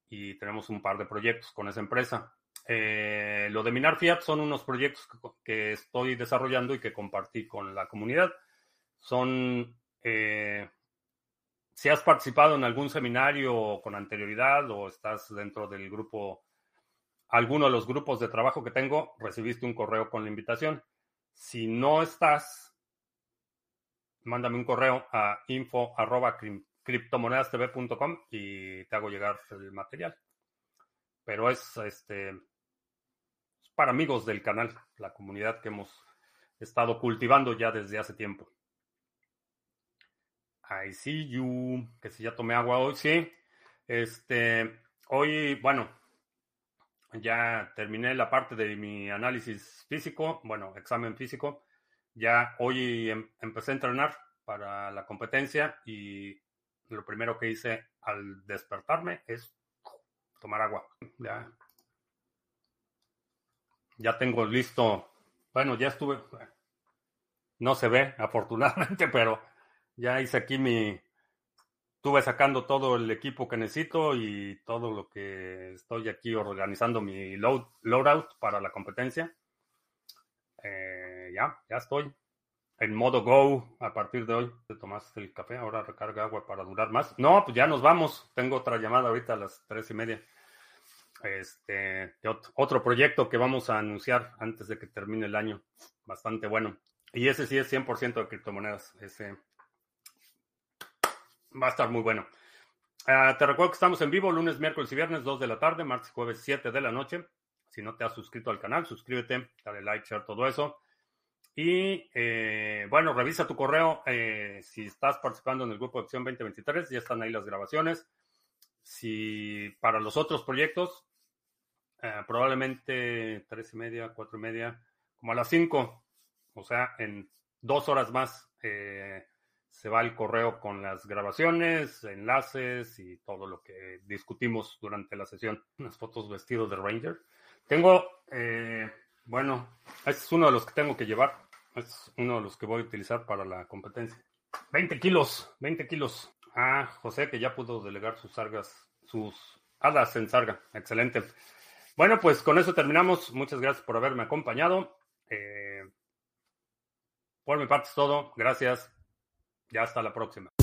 y tenemos un par de proyectos con esa empresa. Eh, lo de Minar Fiat son unos proyectos que, estoy desarrollando y que compartí con la comunidad. Son, eh, si has participado en algún seminario con anterioridad o estás dentro del grupo, alguno de los grupos de trabajo que tengo, recibiste un correo con la invitación. Si no estás, mándame un correo a info.criptomonedastv.com y te hago llegar el material. Pero es este para amigos del canal, la comunidad que hemos estado cultivando ya desde hace tiempo. I see you, que si ya tomé agua hoy, sí. Este, hoy, bueno, ya terminé la parte de mi análisis físico, bueno, examen físico. Ya hoy em, empecé a entrenar para la competencia y lo primero que hice al despertarme es tomar agua. Ya ya tengo listo, bueno, ya estuve, no se ve afortunadamente, pero ya hice aquí mi, estuve sacando todo el equipo que necesito y todo lo que estoy aquí organizando mi load, loadout para la competencia. Eh, ya, ya estoy en modo go a partir de hoy. Te tomaste el café, ahora recarga agua para durar más. No, pues ya nos vamos. Tengo otra llamada ahorita a las tres y media este, otro proyecto que vamos a anunciar antes de que termine el año. Bastante bueno. Y ese sí es 100% de criptomonedas. Ese va a estar muy bueno. Ah, te recuerdo que estamos en vivo lunes, miércoles y viernes, 2 de la tarde, martes y jueves, 7 de la noche. Si no te has suscrito al canal, suscríbete, dale like, share, todo eso. Y eh, bueno, revisa tu correo. Eh, si estás participando en el grupo de Opción 2023, ya están ahí las grabaciones. Si para los otros proyectos, eh, probablemente tres y media, cuatro y media, como a las cinco, o sea, en dos horas más eh, se va el correo con las grabaciones, enlaces y todo lo que discutimos durante la sesión. Unas fotos vestidos de Ranger. Tengo, eh, bueno, este es uno de los que tengo que llevar. Este es uno de los que voy a utilizar para la competencia. 20 kilos, 20 kilos. Ah, José, que ya pudo delegar sus sargas, sus hadas en sarga. Excelente. Bueno, pues con eso terminamos. Muchas gracias por haberme acompañado. Eh, por mi parte es todo. Gracias. Ya hasta la próxima.